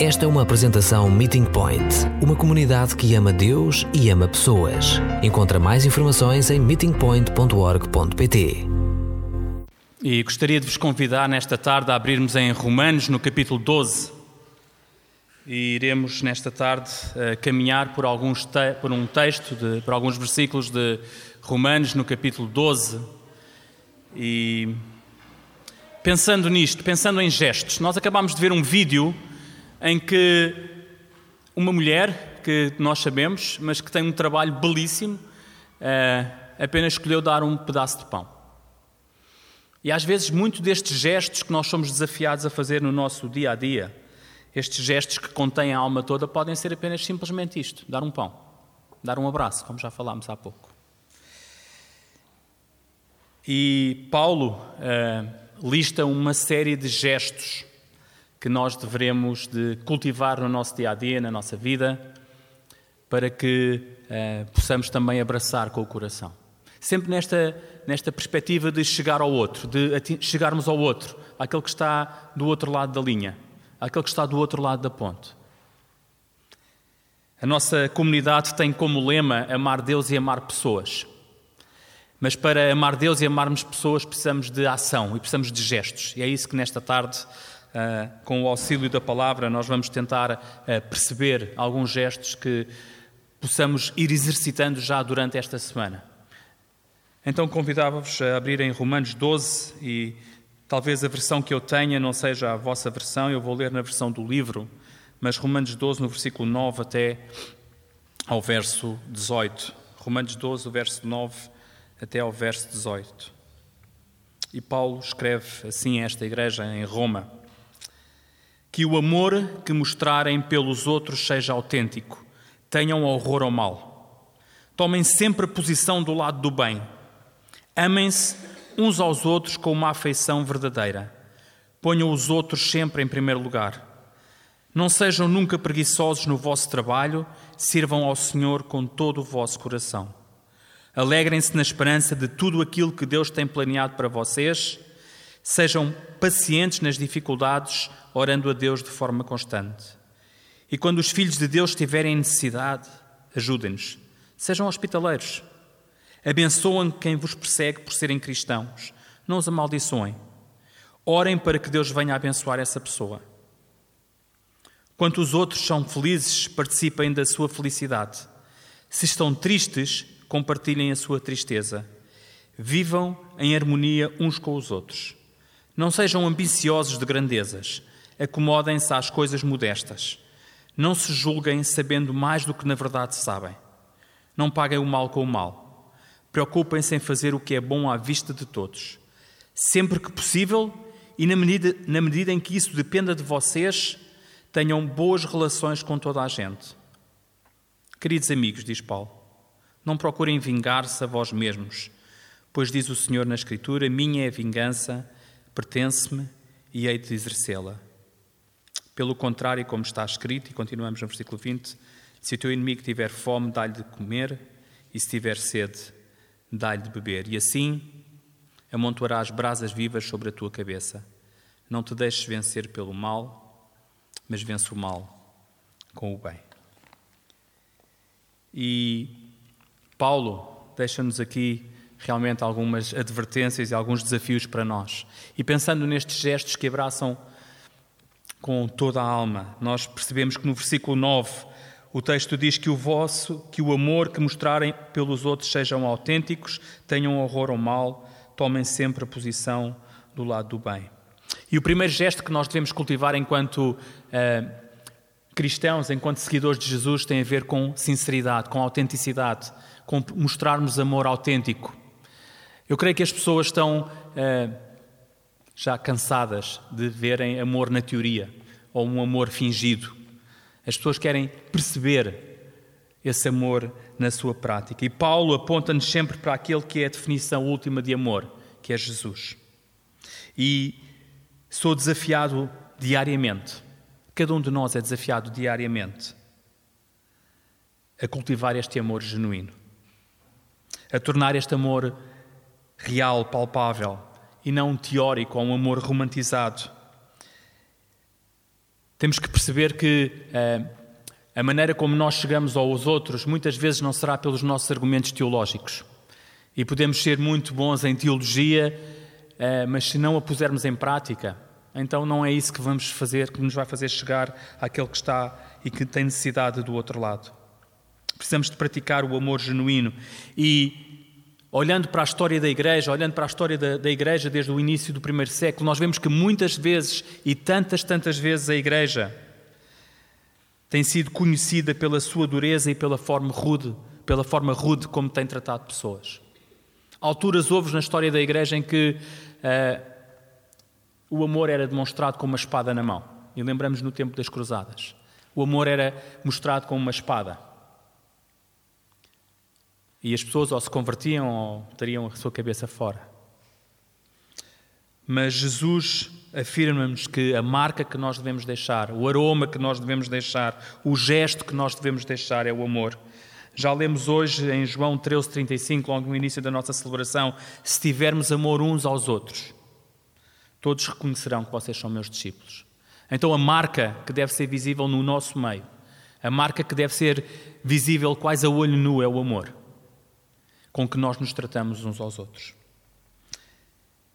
Esta é uma apresentação Meeting Point, uma comunidade que ama Deus e ama pessoas. Encontra mais informações em meetingpoint.org.pt. E gostaria de vos convidar nesta tarde a abrirmos em Romanos, no capítulo 12. E iremos nesta tarde uh, caminhar por, alguns por um texto, de, por alguns versículos de Romanos, no capítulo 12. E pensando nisto, pensando em gestos, nós acabamos de ver um vídeo em que uma mulher, que nós sabemos, mas que tem um trabalho belíssimo, eh, apenas escolheu dar um pedaço de pão. E às vezes, muito destes gestos que nós somos desafiados a fazer no nosso dia a dia, estes gestos que contêm a alma toda, podem ser apenas simplesmente isto: dar um pão, dar um abraço, como já falámos há pouco. E Paulo uh, lista uma série de gestos que nós devemos de cultivar no nosso dia a dia, na nossa vida, para que uh, possamos também abraçar com o coração. Sempre nesta, nesta perspectiva de chegar ao outro, de chegarmos ao outro, àquele que está do outro lado da linha, àquele que está do outro lado da ponte. A nossa comunidade tem como lema amar Deus e amar pessoas. Mas para amar Deus e amarmos pessoas precisamos de ação e precisamos de gestos. E é isso que nesta tarde com o auxílio da palavra, nós vamos tentar uh, perceber alguns gestos que possamos ir exercitando já durante esta semana. Então convidava-vos a abrirem Romanos 12 e talvez a versão que eu tenha não seja a vossa versão, eu vou ler na versão do livro, mas Romanos 12, no versículo 9 até ao verso 18. Romanos 12, o verso 9 até ao verso 18. E Paulo escreve assim a esta igreja em Roma. Que o amor que mostrarem pelos outros seja autêntico. Tenham horror ao mal. Tomem sempre a posição do lado do bem. Amem-se uns aos outros com uma afeição verdadeira. Ponham os outros sempre em primeiro lugar. Não sejam nunca preguiçosos no vosso trabalho, sirvam ao Senhor com todo o vosso coração. Alegrem-se na esperança de tudo aquilo que Deus tem planeado para vocês. Sejam pacientes nas dificuldades, orando a Deus de forma constante. E quando os filhos de Deus tiverem necessidade, ajudem-nos. Sejam hospitaleiros. Abençoem quem vos persegue por serem cristãos. Não os amaldiçoem. Orem para que Deus venha abençoar essa pessoa. Quanto os outros são felizes, participem da sua felicidade. Se estão tristes, compartilhem a sua tristeza. Vivam em harmonia uns com os outros. Não sejam ambiciosos de grandezas. Acomodem-se às coisas modestas. Não se julguem sabendo mais do que na verdade sabem. Não paguem o mal com o mal. Preocupem-se em fazer o que é bom à vista de todos. Sempre que possível e na medida, na medida em que isso dependa de vocês, tenham boas relações com toda a gente. Queridos amigos, diz Paulo, não procurem vingar-se a vós mesmos, pois diz o Senhor na Escritura: Minha é a vingança, pertence-me e hei de exercê-la. Pelo contrário, como está escrito, e continuamos no versículo 20: Se o teu inimigo tiver fome, dá-lhe de comer, e se tiver sede, dá-lhe de beber. E assim amontoarás brasas vivas sobre a tua cabeça. Não te deixes vencer pelo mal, mas vence o mal com o bem. E Paulo deixa-nos aqui realmente algumas advertências e alguns desafios para nós. E pensando nestes gestos que abraçam com toda a alma. Nós percebemos que no versículo 9 o texto diz que o vosso, que o amor que mostrarem pelos outros sejam autênticos, tenham horror ao mal, tomem sempre a posição do lado do bem. E o primeiro gesto que nós devemos cultivar enquanto uh, cristãos, enquanto seguidores de Jesus, tem a ver com sinceridade, com autenticidade, com mostrarmos amor autêntico. Eu creio que as pessoas estão uh, já cansadas de verem amor na teoria ou um amor fingido. As pessoas querem perceber esse amor na sua prática. E Paulo aponta-nos sempre para aquele que é a definição última de amor, que é Jesus. E sou desafiado diariamente, cada um de nós é desafiado diariamente a cultivar este amor genuíno, a tornar este amor real, palpável, e não teórico ou um amor romantizado. Temos que perceber que uh, a maneira como nós chegamos aos outros muitas vezes não será pelos nossos argumentos teológicos. E podemos ser muito bons em teologia, uh, mas se não a pusermos em prática, então não é isso que vamos fazer, que nos vai fazer chegar àquele que está e que tem necessidade do outro lado. Precisamos de praticar o amor genuíno e Olhando para a história da Igreja, olhando para a história da, da, Igreja desde o início do primeiro século, nós vemos que muitas vezes e tantas, tantas vezes a Igreja tem sido conhecida pela sua dureza e pela forma rude, pela forma rude como tem tratado pessoas. alturas houve na história da Igreja em que uh, o amor era demonstrado com uma espada na mão. E lembramos no tempo das Cruzadas. O amor era mostrado com uma espada. E as pessoas ou se convertiam ou teriam a sua cabeça fora. Mas Jesus afirma-nos que a marca que nós devemos deixar, o aroma que nós devemos deixar, o gesto que nós devemos deixar é o amor. Já lemos hoje em João 13,35, logo no início da nossa celebração: se tivermos amor uns aos outros, todos reconhecerão que vocês são meus discípulos. Então, a marca que deve ser visível no nosso meio, a marca que deve ser visível quase a olho nu, é o amor com que nós nos tratamos uns aos outros.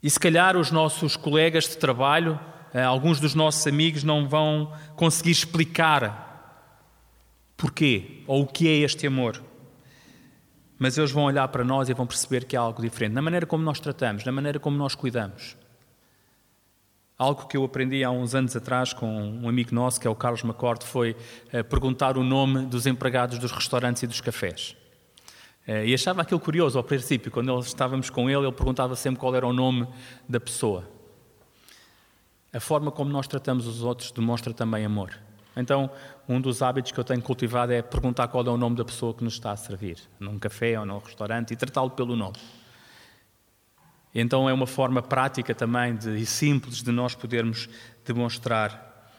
E se calhar os nossos colegas de trabalho, eh, alguns dos nossos amigos, não vão conseguir explicar porquê ou o que é este amor. Mas eles vão olhar para nós e vão perceber que há algo diferente, na maneira como nós tratamos, na maneira como nós cuidamos. Algo que eu aprendi há uns anos atrás com um amigo nosso, que é o Carlos Macorde, foi eh, perguntar o nome dos empregados dos restaurantes e dos cafés. Eh, e achava aquilo curioso ao princípio, quando estávamos com ele, ele perguntava sempre qual era o nome da pessoa. A forma como nós tratamos os outros demonstra também amor. Então, um dos hábitos que eu tenho cultivado é perguntar qual é o nome da pessoa que nos está a servir, num café ou num restaurante, e tratá-lo pelo nome. Então é uma forma prática também de, e simples de nós podermos demonstrar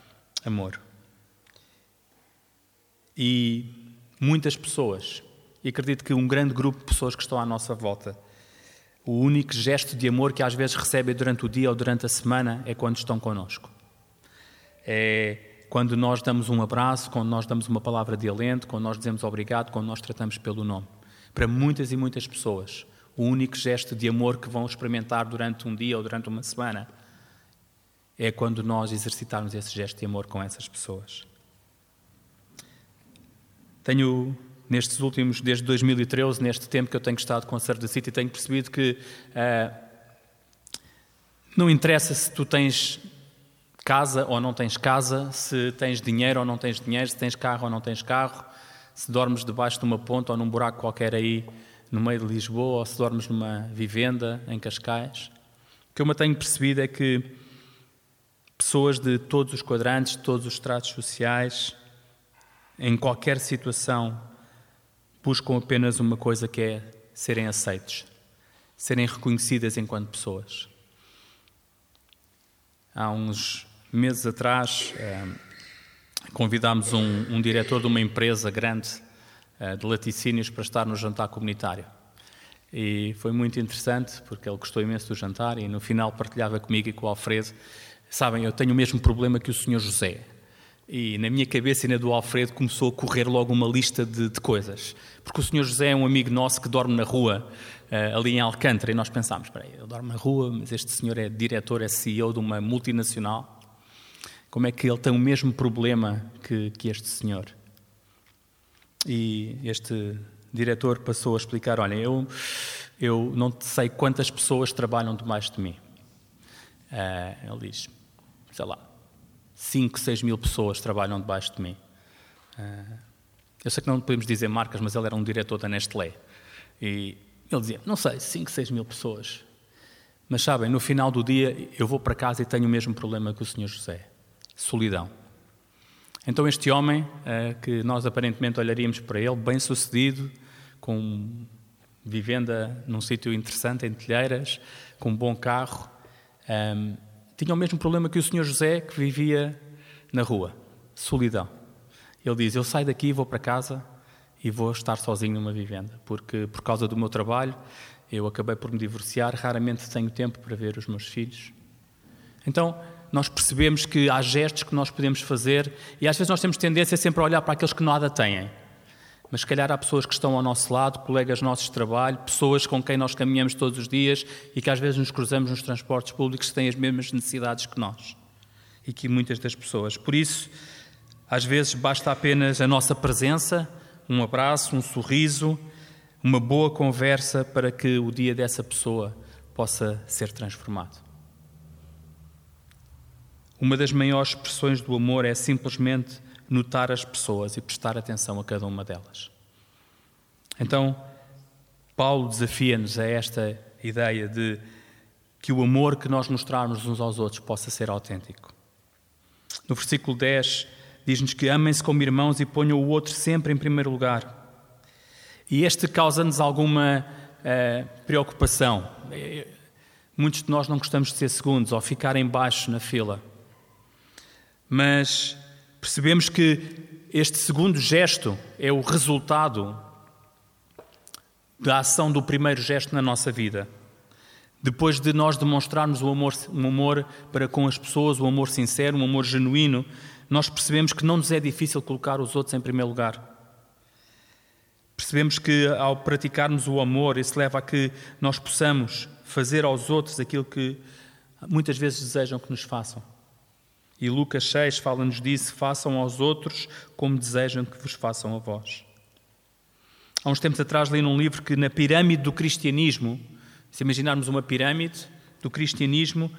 amor. E muitas pessoas e acredito que um grande grupo de pessoas que estão à nossa volta, o único gesto de amor que às vezes recebem durante o dia ou durante a semana é quando estão connosco. É quando nós damos um abraço, quando nós damos uma palavra de alento, quando nós dizemos obrigado, quando nós tratamos pelo nome. Para muitas e muitas pessoas, o único gesto de amor que vão experimentar durante um dia ou durante uma semana é quando nós exercitarmos esse gesto de amor com essas pessoas. Tenho nestes últimos, desde 2013, neste tempo que eu tenho estado com a Serve City, tenho percebido que uh, não interessa se tu tens casa ou não tens casa, se tens dinheiro ou não tens dinheiro, se tens carro ou não tens carro, se dormes debaixo de uma ponte ou num buraco qualquer aí no meio de Lisboa, ou se dormes numa vivenda em Cascais. O que eu me tenho percebido é que pessoas de todos os quadrantes, de todos os estratos sociais, em qualquer situação, buscam apenas uma coisa que é serem aceitos, serem reconhecidas enquanto pessoas. Há uns meses atrás eh, convidámos um, um, diretor de uma empresa grande eh, de laticínios para estar no jantar comunitário. E foi muito interessante porque ele gostou imenso do jantar e no final partilhava comigo e com o Alfredo. Sabem, eu tenho o mesmo problema que o Senhor José. E na minha cabeça e na do Alfredo começou a correr logo uma lista de, de coisas. Porque o senhor José é um amigo nosso que dorme na rua, uh, ali em Alcântara, e nós pensámos, espera aí, ele dorme na rua, mas este senhor é diretor, é CEO de uma multinacional. Como é que ele tem o mesmo problema que, que este senhor? E este diretor passou a explicar, olha, eu, eu não sei quantas pessoas trabalham debaixo de mim. Uh, ele diz, sei lá, 5, 6 mil pessoas trabalham debaixo de mim. Uh, eu sei que não podemos dizer marcas, mas ele era um diretor da Nestlé. E ele dizia, não sei, 5, 6 mil pessoas. Mas sabem, no final do dia eu vou para casa e tenho o mesmo problema que o Senhor José: solidão. Então, este homem, uh, que nós aparentemente olharíamos para ele, bem sucedido, com vivenda num sítio interessante, em Telheiras, com um bom carro, um, tinha o mesmo problema que o senhor José, que vivia na rua, solidão. Ele diz: Eu saio daqui, vou para casa e vou estar sozinho numa vivenda, porque por causa do meu trabalho eu acabei por me divorciar, raramente tenho tempo para ver os meus filhos. Então, nós percebemos que há gestos que nós podemos fazer e às vezes nós temos tendência sempre a olhar para aqueles que nada têm. Mas se calhar há pessoas que estão ao nosso lado, colegas nossos de trabalho, pessoas com quem nós caminhamos todos os dias e que às vezes nos cruzamos nos transportes públicos que têm as mesmas necessidades que nós. E que muitas das pessoas. Por isso, às vezes basta apenas a nossa presença, um abraço, um sorriso, uma boa conversa para que o dia dessa pessoa possa ser transformado. Uma das maiores expressões do amor é simplesmente notar as pessoas e prestar atenção a cada uma delas. Então, Paulo desafia-nos a esta ideia de que o amor que nós mostrarmos uns aos outros possa ser autêntico. No versículo 10, diz-nos que amem-se como irmãos e ponham o outro sempre em primeiro lugar. E este causa-nos alguma uh, preocupação. Muitos de nós não gostamos de ser segundos ou ficar em baixo na fila. Mas percebemos que este segundo gesto é o resultado da ação do primeiro gesto na nossa vida. Depois de nós demonstrarmos o amor, um amor para com as pessoas, um amor sincero, um amor genuíno, nós percebemos que não nos é difícil colocar os outros em primeiro lugar. Percebemos que ao praticarmos o amor, isso leva a que nós possamos fazer aos outros aquilo que muitas vezes desejam que nos façam. E Lucas 6 fala-nos disso: façam aos outros como desejam que vos façam a vós. Há uns tempos atrás li num livro que na pirâmide do cristianismo, se imaginarmos uma pirâmide do cristianismo,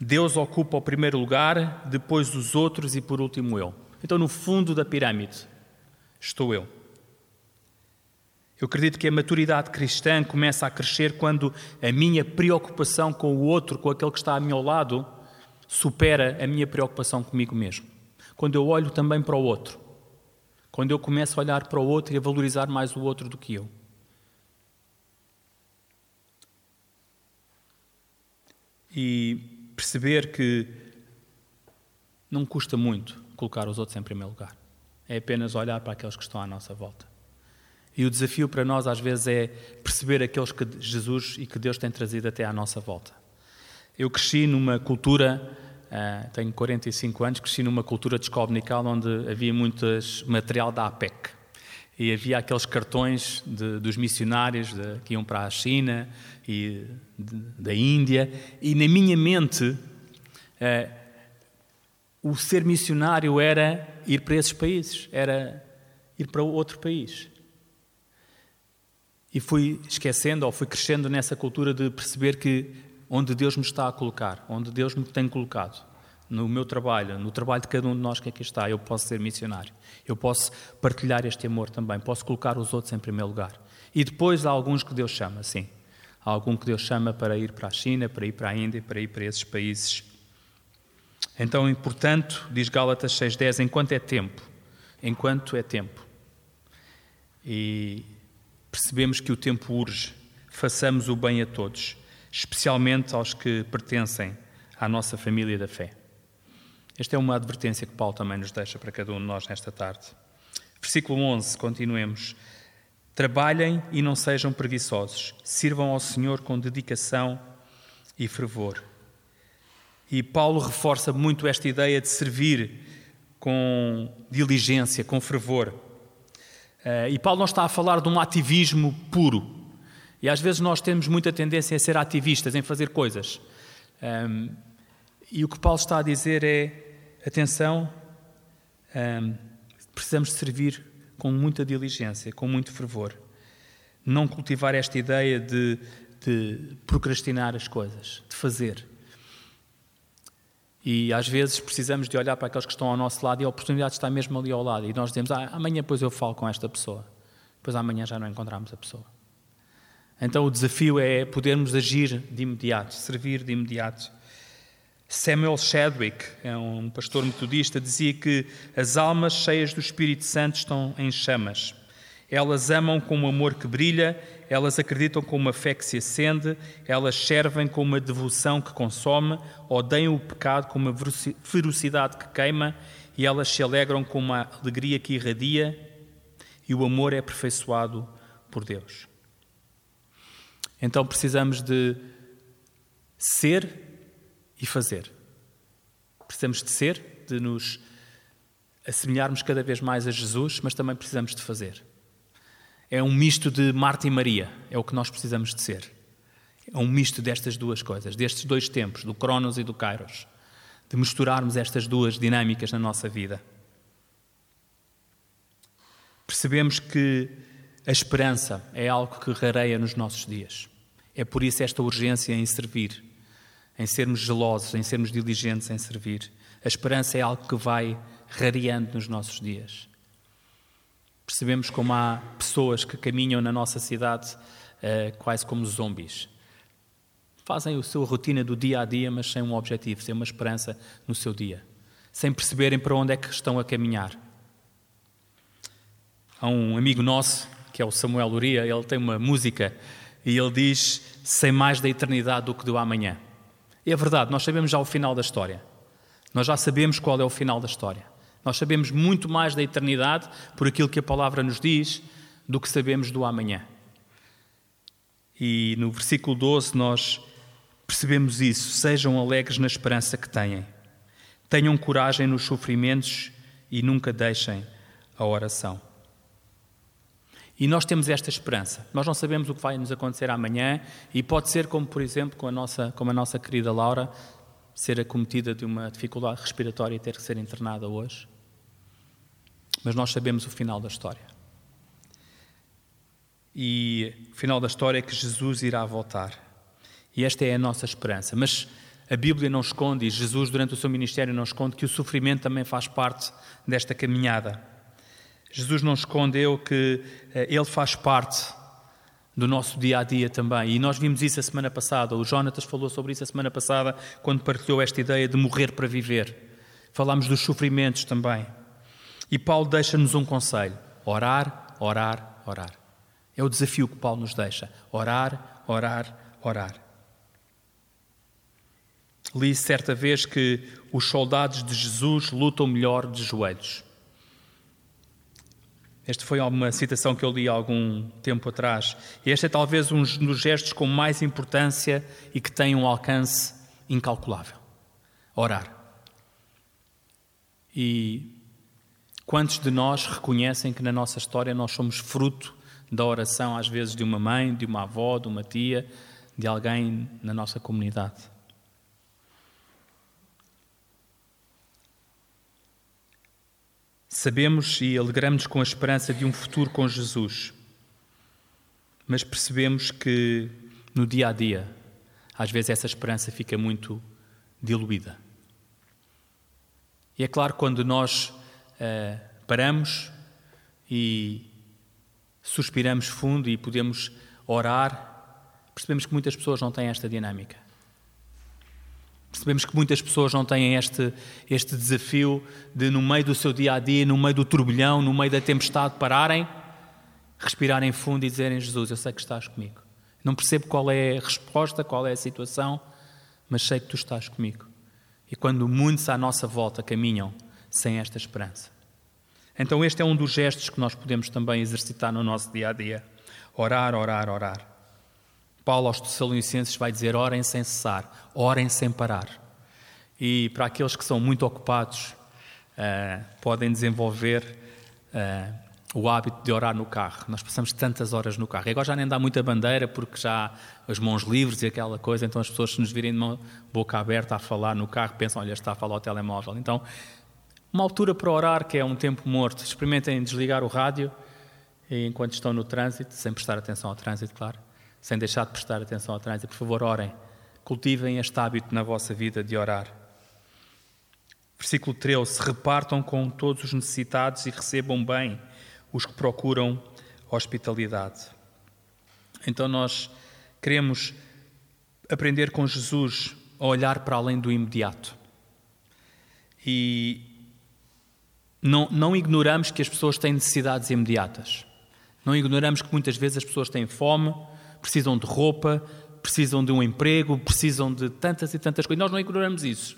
Deus ocupa o primeiro lugar, depois os outros e por último eu. Então, no fundo da pirâmide, estou eu. Eu acredito que a maturidade cristã começa a crescer quando a minha preocupação com o outro, com aquele que está a meu lado, supera a minha preocupação comigo mesmo. Quando eu olho também para o outro. Quando eu começo a olhar para o outro e a valorizar mais o outro do que eu. E perceber que não custa muito colocar os outros em primeiro lugar. É apenas olhar para aqueles que estão à nossa volta. E o desafio para nós, às vezes, é perceber aqueles que Jesus e que Deus tem trazido até à nossa volta. Eu cresci numa cultura, uh, tenho 45 anos, cresci numa cultura de escola dominical onde havia muito material da APEC. E havia aqueles cartões de, dos missionários de, que iam para a China e de, da Índia. E na minha mente, uh, o ser missionário era ir para esses países, era ir para outro país. E fui esquecendo ou fui crescendo nessa cultura de perceber que onde Deus me está a colocar, onde Deus me tem colocado, no meu trabalho, no trabalho de cada um de nós que aqui está, eu posso ser missionário. Eu posso partilhar este amor também, posso colocar os outros em primeiro lugar. E depois há alguns que Deus chama, sim. Há algum que Deus chama para ir para a China, para ir para a Índia, para ir para esses países. Então, portanto, diz Gálatas 6,10, enquanto é tempo, enquanto é tempo. E percebemos que o tempo urge, façamos o bem a todos, especialmente aos que pertencem à nossa família da fé. Esta é uma advertência que Paulo também nos deixa para cada um de nós nesta tarde. Versículo 11, continuemos. Trabalhem e não sejam preguiçosos, sirvam ao Senhor com dedicação e fervor. E Paulo reforça muito esta ideia de servir com diligência, com fervor. Uh, e Paulo não está a falar de um ativismo puro. E às vezes nós temos muita tendência a ser ativistas, em fazer coisas. Um, e o que Paulo está a dizer é: atenção, um, precisamos servir com muita diligência, com muito fervor. Não cultivar esta ideia de, de procrastinar as coisas, de fazer. E às vezes precisamos de olhar para aqueles que estão ao nosso lado e a oportunidade está mesmo ali ao lado. E nós dizemos, ah, amanhã depois eu falo com esta pessoa. Depois amanhã já não encontramos a pessoa. Então o desafio é podermos agir de imediato, servir de imediato. Samuel Chadwick, é um pastor metodista, dizia que as almas cheias do Espírito Santo estão em chamas. Elas amam com um amor que brilha, elas acreditam com uma fé que se acende, elas servem com uma devoção que consome, odeiam o pecado com uma ferocidade que queima e elas se alegram com uma alegria que irradia e o amor é aperfeiçoado por Deus. Então precisamos de ser e fazer. Precisamos de ser, de nos assemelharmos cada vez mais a Jesus, mas também precisamos de fazer. É um misto de Marta e Maria, é o que nós precisamos de ser. É um misto destas duas coisas, destes dois tempos, do Cronos e do Kairos, de misturarmos estas duas dinâmicas na nossa vida. Percebemos que a esperança é algo que rareia nos nossos dias. É por isso esta urgência em servir, em sermos gelosos, em sermos diligentes em servir. A esperança é algo que vai rareando nos nossos dias. Percebemos como há pessoas que caminham na nossa cidade uh, quase como zombies. Fazem a sua rotina do dia a dia, mas sem um objetivo, sem uma esperança no seu dia, sem perceberem para onde é que estão a caminhar. Há um amigo nosso, que é o Samuel Luria, ele tem uma música e ele diz: Sem mais da eternidade do que do amanhã. E é verdade, nós sabemos já o final da história. Nós já sabemos qual é o final da história. Nós sabemos muito mais da eternidade por aquilo que a palavra nos diz do que sabemos do amanhã. E no versículo 12 nós percebemos isso. Sejam alegres na esperança que têm. Tenham coragem nos sofrimentos e nunca deixem a oração. E nós temos esta esperança. Nós não sabemos o que vai nos acontecer amanhã e pode ser como, por exemplo, com a nossa, como a nossa querida Laura, ser acometida de uma dificuldade respiratória e ter que ser internada hoje. Mas nós sabemos o final da história. E o final da história é que Jesus irá voltar. E esta é a nossa esperança. Mas a Bíblia não esconde, e Jesus, durante o seu ministério, não esconde que o sofrimento também faz parte desta caminhada. Jesus não escondeu que eh, ele faz parte do nosso dia a dia também. E nós vimos isso a semana passada. O Jonatas falou sobre isso a semana passada, quando partilhou esta ideia de morrer para viver. Falámos dos sofrimentos também. E Paulo deixa-nos um conselho: orar, orar, orar. É o desafio que Paulo nos deixa: orar, orar, orar. Li certa vez que os soldados de Jesus lutam melhor de joelhos. Esta foi uma citação que eu li há algum tempo atrás. Este é talvez um dos gestos com mais importância e que tem um alcance incalculável. Orar. E quantos de nós reconhecem que na nossa história nós somos fruto da oração, às vezes, de uma mãe, de uma avó, de uma tia, de alguém na nossa comunidade? Sabemos e alegramos com a esperança de um futuro com Jesus, mas percebemos que no dia a dia, às vezes essa esperança fica muito diluída. E é claro, quando nós uh, paramos e suspiramos fundo e podemos orar, percebemos que muitas pessoas não têm esta dinâmica. Percebemos que muitas pessoas não têm este, este desafio de, no meio do seu dia a dia, no meio do turbilhão, no meio da tempestade, pararem, respirarem fundo e dizerem: Jesus, eu sei que estás comigo. Não percebo qual é a resposta, qual é a situação, mas sei que tu estás comigo. E quando muitos à nossa volta caminham sem esta esperança. Então, este é um dos gestos que nós podemos também exercitar no nosso dia a dia: orar, orar, orar. Paulo aos Tessalonicenses vai dizer: orem sem cessar, orem sem parar. E para aqueles que são muito ocupados, uh, podem desenvolver uh, o hábito de orar no carro. Nós passamos tantas horas no carro. E agora já nem dá muita bandeira porque já as mãos livres e aquela coisa, então as pessoas se nos virem de uma boca aberta a falar no carro pensam, olha, está a falar ao telemóvel. Então, uma altura para orar, que é um tempo morto, experimentem desligar o rádio enquanto estão no trânsito, sem prestar atenção ao trânsito, claro sem deixar de prestar atenção ao trânsito. Por favor, orem. Cultivem este hábito na vossa vida de orar. Versículo 13: Repartam com todos os necessitados e recebam bem os que procuram hospitalidade. Então, nós queremos aprender com Jesus a olhar para além do imediato. E não, não ignoramos que as pessoas têm necessidades imediatas. Não ignoramos que muitas vezes as pessoas têm fome, precisam de roupa, precisam de um emprego, precisam de tantas e tantas coisas. Nós não ignoramos isso.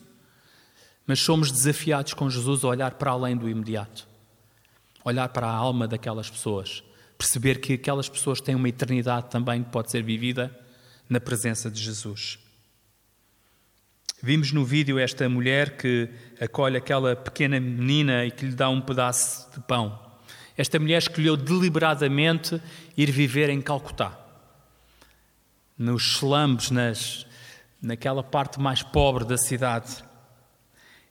Mas somos desafiados com Jesus a olhar para além do imediato, olhar para a alma daquelas pessoas, perceber que aquelas pessoas têm uma eternidade também que pode ser vivida na presença de Jesus. Vimos no vídeo esta mulher que acolhe aquela pequena menina e que lhe dá um pedaço de pão. Esta mulher escolheu deliberadamente ir viver em Calcutá, nos slums, nas, naquela parte mais pobre da cidade.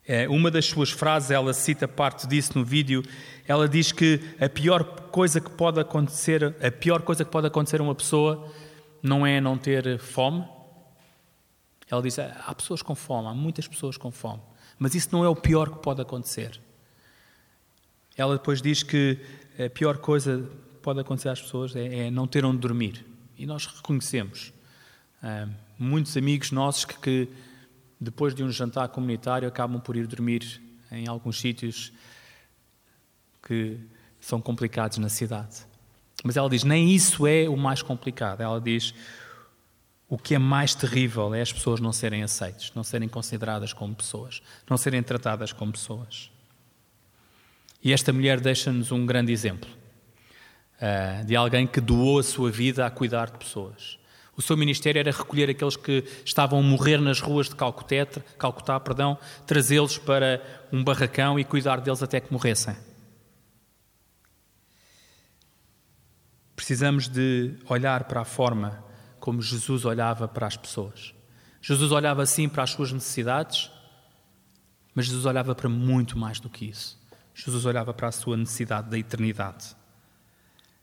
É, uma das suas frases, ela cita parte disso no vídeo, ela diz que a pior coisa que pode acontecer, a pior coisa que pode acontecer a uma pessoa não é não ter fome. Ela diz: há pessoas com fome, há muitas pessoas com fome, mas isso não é o pior que pode acontecer. Ela depois diz que a pior coisa que pode acontecer às pessoas é, é não ter onde dormir. E nós reconhecemos. Uh, muitos amigos nossos que, que, depois de um jantar comunitário, acabam por ir dormir em alguns sítios que são complicados na cidade. Mas ela diz: nem isso é o mais complicado. Ela diz: o que é mais terrível é as pessoas não serem aceitas, não serem consideradas como pessoas, não serem tratadas como pessoas. E esta mulher deixa-nos um grande exemplo uh, de alguém que doou a sua vida a cuidar de pessoas. O seu ministério era recolher aqueles que estavam a morrer nas ruas de Calcuté, Calcutá, perdão, trazê-los para um barracão e cuidar deles até que morressem. Precisamos de olhar para a forma como Jesus olhava para as pessoas. Jesus olhava assim para as suas necessidades, mas Jesus olhava para muito mais do que isso. Jesus olhava para a sua necessidade da eternidade.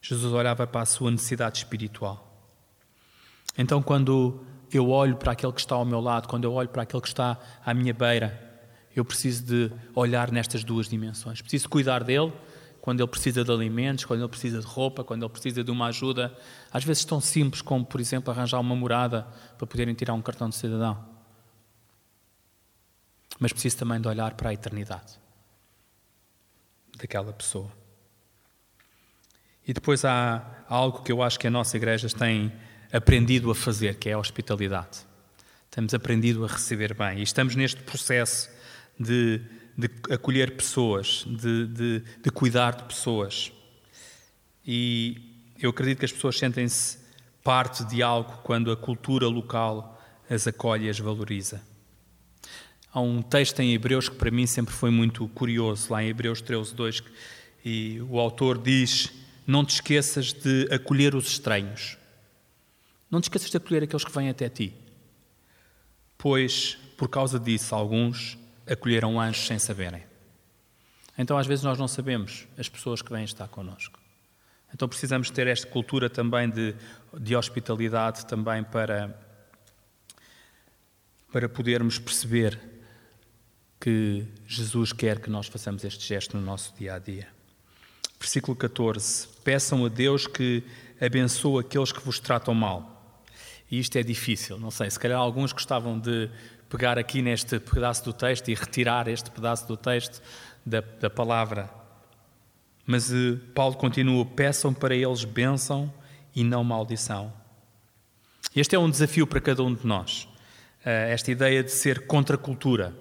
Jesus olhava para a sua necessidade espiritual. Então, quando eu olho para aquele que está ao meu lado, quando eu olho para aquele que está à minha beira, eu preciso de olhar nestas duas dimensões. Preciso cuidar dele quando ele precisa de alimentos, quando ele precisa de roupa, quando ele precisa de uma ajuda, às vezes tão simples como, por exemplo, arranjar uma morada para poderem tirar um cartão de cidadão. Mas preciso também de olhar para a eternidade daquela pessoa. E depois há algo que eu acho que a nossa igreja tem aprendido a fazer, que é a hospitalidade. Temos aprendido a receber bem e estamos neste processo de de acolher pessoas, de, de, de cuidar de pessoas. E eu acredito que as pessoas sentem-se parte de algo quando a cultura local as acolhe e as valoriza. Há um texto em Hebreus que para mim sempre foi muito curioso, lá em Hebreus 13, 2, e o autor diz: Não te esqueças de acolher os estranhos. Não te esqueças de acolher aqueles que vêm até ti. Pois, por causa disso, alguns acolheram anjos sem saberem. Então, às vezes, nós não sabemos as pessoas que vêm estar connosco. Então, precisamos ter esta cultura também de, de hospitalidade também para, para podermos perceber que Jesus quer que nós façamos este gesto no nosso dia a dia. Versículo 14: Peçam a Deus que abençoe aqueles que vos tratam mal. E isto é difícil, não sei, se calhar alguns gostavam de pegar aqui neste pedaço do texto e retirar este pedaço do texto da, da palavra. Mas uh, Paulo continua: peçam para eles bênção e não maldição. Este é um desafio para cada um de nós. Uh, esta ideia de ser contra a cultura,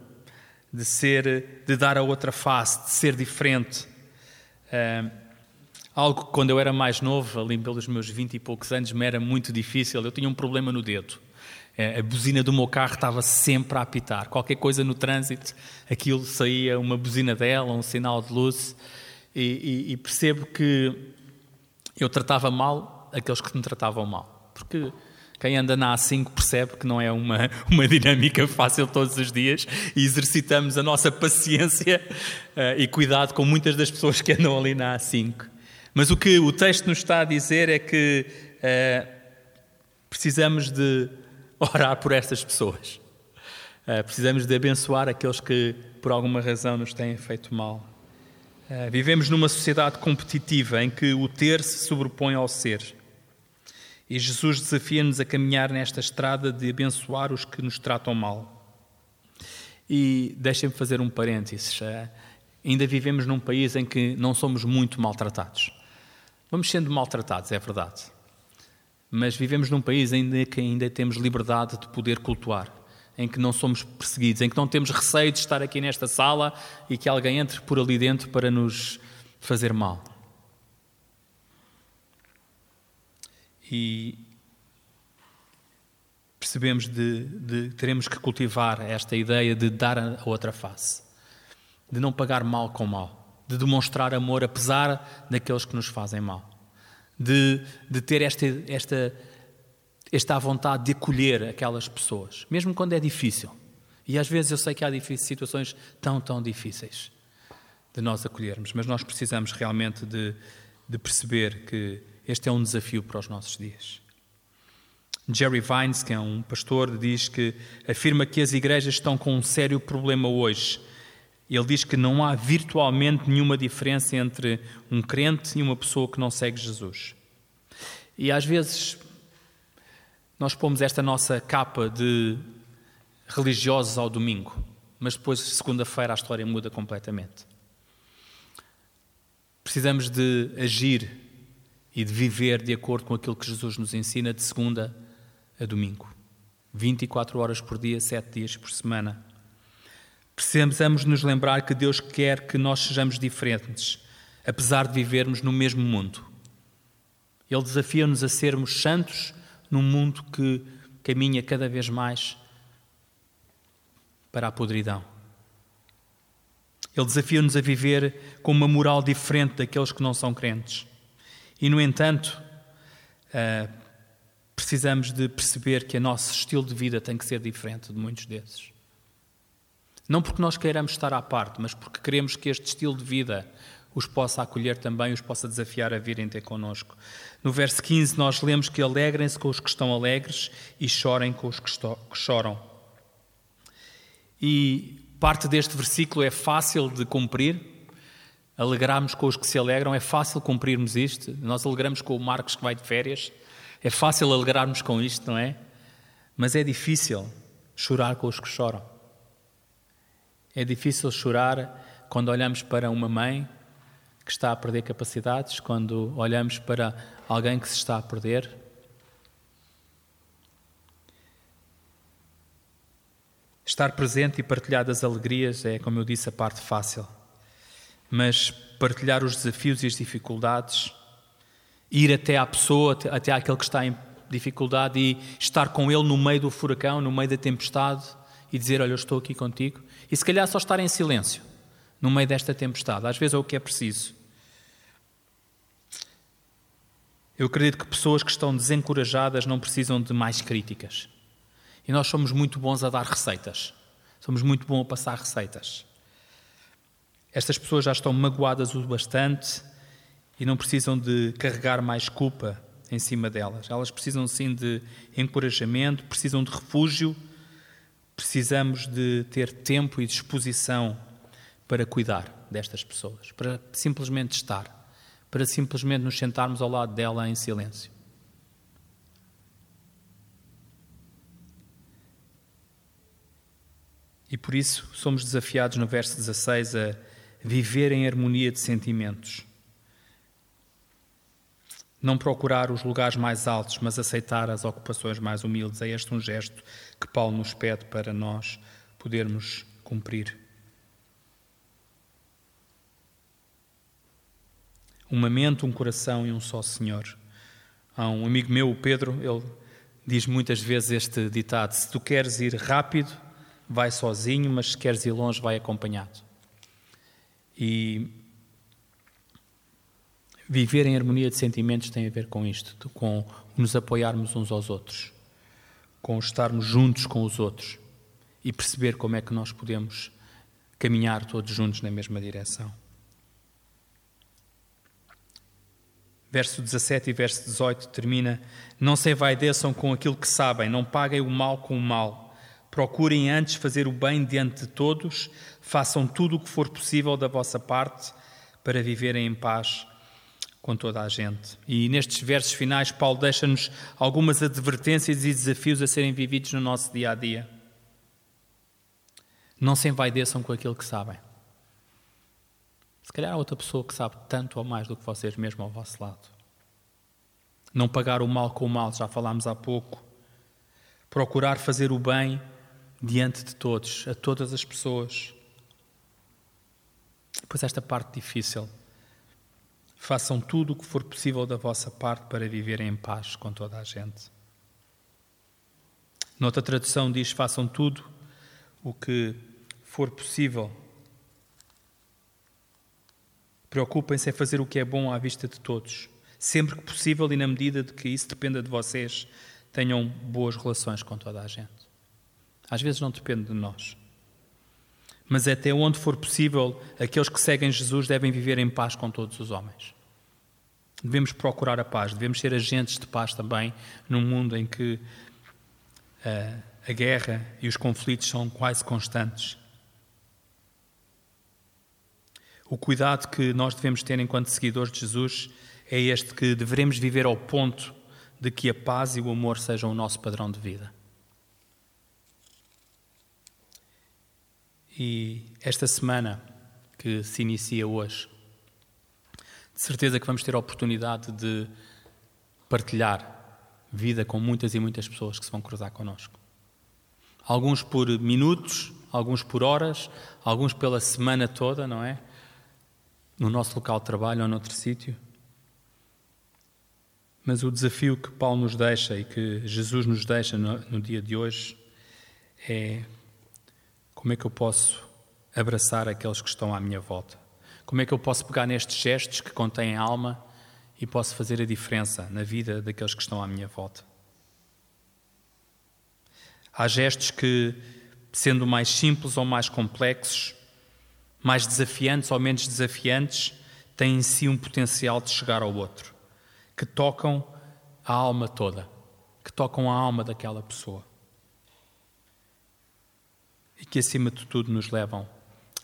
de ser, de dar a outra face, de ser diferente. Algo que quando eu era mais novo, ali pelos meus vinte e poucos anos, me era muito difícil. Eu tinha um problema no dedo. É, a buzina do meu carro estava sempre a apitar. Qualquer coisa no trânsito, aquilo saía uma buzina dela, um sinal de luz. E, e, e percebo que eu tratava mal aqueles que me tratavam mal. Porque quem anda na A5 percebe que não é uma, uma dinâmica fácil todos os dias e exercitamos a nossa paciência uh, e cuidado com muitas das pessoas que andam ali na A5. Mas o que o texto nos está a dizer é que uh, precisamos de orar por estas pessoas. Uh, precisamos de abençoar aqueles que, por alguma razão, nos têm feito mal. Uh, vivemos numa sociedade competitiva em que o ter se sobrepõe ao ser. E Jesus desafia-nos a caminhar nesta estrada de abençoar os que nos tratam mal. E deixem-me fazer um parênteses. Ainda vivemos num país em que não somos muito maltratados. Vamos sendo maltratados, é verdade mas vivemos num país ainda que ainda temos liberdade de poder cultuar, em que não somos perseguidos, em que não temos receio de estar aqui nesta sala e que alguém entre por ali dentro para nos fazer mal. E percebemos de, de teremos que cultivar esta ideia de dar a outra face, de não pagar mal com mal, de demonstrar amor apesar daqueles que nos fazem mal, de, de ter esta, esta, esta vontade de acolher aquelas pessoas, mesmo quando é difícil. E às vezes eu sei que há situações tão, tão difíceis de nós acolhermos, mas nós precisamos realmente de, de perceber que este é um desafio para os nossos dias. Jerry Vines, que é um pastor, diz que afirma que as igrejas estão com um sério problema hoje. Ele diz que não há virtualmente nenhuma diferença entre um crente e uma pessoa que não segue Jesus. E às vezes nós pomos esta nossa capa de religiosos ao domingo, mas depois, segunda-feira, a história muda completamente. Precisamos de agir e de viver de acordo com aquilo que Jesus nos ensina de segunda a domingo. 24 horas por dia, 7 dias por semana. Precisamos nos lembrar que Deus quer que nós sejamos diferentes, apesar de vivermos no mesmo mundo. Ele desafia-nos a sermos santos num mundo que caminha cada vez mais para a podridão. Ele desafia-nos a viver com uma moral diferente daqueles que não são crentes. E, no entanto, uh, precisamos de perceber que o nosso estilo de vida tem que ser diferente de muitos desses. Não porque nós queiramos estar à parte, mas porque queremos que este estilo de vida os possa acolher também, os possa desafiar a virem ter connosco. No verso 15, nós lemos que alegrem-se com os que estão alegres e chorem com os que, que choram. E parte deste versículo é fácil de cumprir. Alegrarmos com os que se alegram, é fácil cumprirmos isto. Nós alegramos com o Marcos que vai de férias. É fácil alegrarmos com isto, não é? Mas é difícil chorar com os que choram. É difícil chorar quando olhamos para uma mãe que está a perder capacidades, quando olhamos para alguém que se está a perder. Estar presente e partilhar das alegrias é, como eu disse, a parte fácil. Mas partilhar os desafios e as dificuldades ir até à pessoa, até àquele que está em dificuldade e estar com ele no meio do furacão, no meio da tempestade e dizer: Olha, eu estou aqui contigo. E se calhar só estar em silêncio no meio desta tempestade. Às vezes é o que é preciso. Eu acredito que pessoas que estão desencorajadas não precisam de mais críticas. E nós somos muito bons a dar receitas. Somos muito bons a passar receitas. Estas pessoas já estão magoadas o bastante e não precisam de carregar mais culpa em cima delas. Elas precisam sim de encorajamento, precisam de refúgio, precisamos de ter tempo e disposição para cuidar destas pessoas, para simplesmente estar, para simplesmente nos sentarmos ao lado dela em silêncio. E por isso somos desafiados no verso 16 a viver em harmonia de sentimentos não procurar os lugares mais altos, mas aceitar as ocupações mais humildes. É este um gesto que Paulo nos pede para nós podermos cumprir. Uma mente, um coração e um só Senhor. Há um amigo meu, o Pedro, ele diz muitas vezes este ditado: Se tu queres ir rápido, vai sozinho, mas se queres ir longe, vai acompanhado. E Viver em harmonia de sentimentos tem a ver com isto, com nos apoiarmos uns aos outros, com estarmos juntos com os outros e perceber como é que nós podemos caminhar todos juntos na mesma direção. Verso 17 e verso 18 termina: Não se envaideçam com aquilo que sabem, não paguem o mal com o mal. Procurem antes fazer o bem diante de todos, façam tudo o que for possível da vossa parte para viverem em paz com toda a gente. E nestes versos finais, Paulo deixa-nos algumas advertências e desafios a serem vividos no nosso dia a dia. Não se envaideçam com aquilo que sabem. Se calhar há outra pessoa que sabe tanto ou mais do que vocês mesmo ao vosso lado. Não pagar o mal com o mal, já falámos há pouco. Procurar fazer o bem diante de todos, a todas as pessoas. Pois esta parte difícil Façam tudo o que for possível da vossa parte para viverem em paz com toda a gente. Noutra tradução diz: façam tudo o que for possível. Preocupem-se em fazer o que é bom à vista de todos. Sempre que possível e na medida de que isso dependa de vocês, tenham boas relações com toda a gente. Às vezes não depende de nós. Mas até onde for possível, aqueles que seguem Jesus devem viver em paz com todos os homens. Devemos procurar a paz, devemos ser agentes de paz também num mundo em que uh, a guerra e os conflitos são quase constantes. O cuidado que nós devemos ter enquanto seguidores de Jesus é este que devemos viver ao ponto de que a paz e o amor sejam o nosso padrão de vida. E esta semana que se inicia hoje, de certeza que vamos ter a oportunidade de partilhar vida com muitas e muitas pessoas que se vão cruzar connosco. Alguns por minutos, alguns por horas, alguns pela semana toda, não é? No nosso local de trabalho ou noutro sítio. Mas o desafio que Paulo nos deixa e que Jesus nos deixa no, no dia de hoje é como é que eu posso abraçar aqueles que estão à minha volta? Como é que eu posso pegar nestes gestos que contêm alma e posso fazer a diferença na vida daqueles que estão à minha volta? Há gestos que, sendo mais simples ou mais complexos, mais desafiantes ou menos desafiantes, têm em si um potencial de chegar ao outro, que tocam a alma toda, que tocam a alma daquela pessoa. E que, acima de tudo, nos levam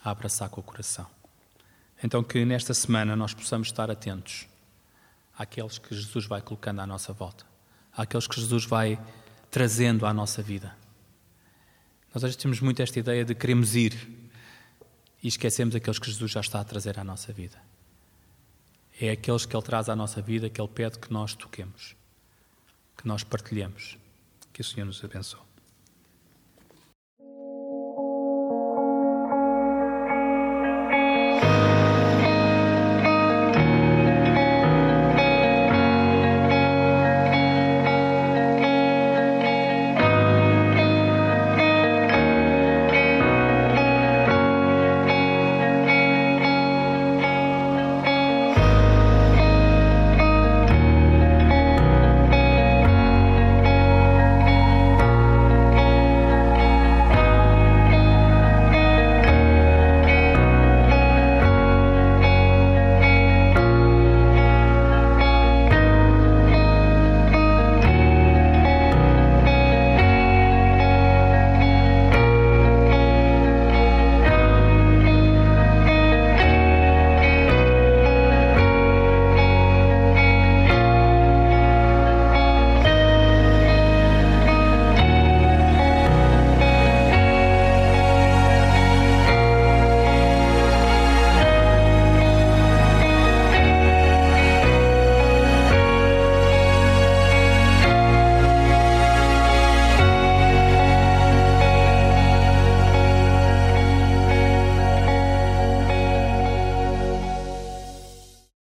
a abraçar com o coração. Então, que nesta semana nós possamos estar atentos àqueles que Jesus vai colocando à nossa volta, àqueles que Jesus vai trazendo à nossa vida. Nós hoje temos muito esta ideia de queremos ir e esquecemos aqueles que Jesus já está a trazer à nossa vida. É aqueles que Ele traz à nossa vida que Ele pede que nós toquemos, que nós partilhemos. Que o Senhor nos abençoe.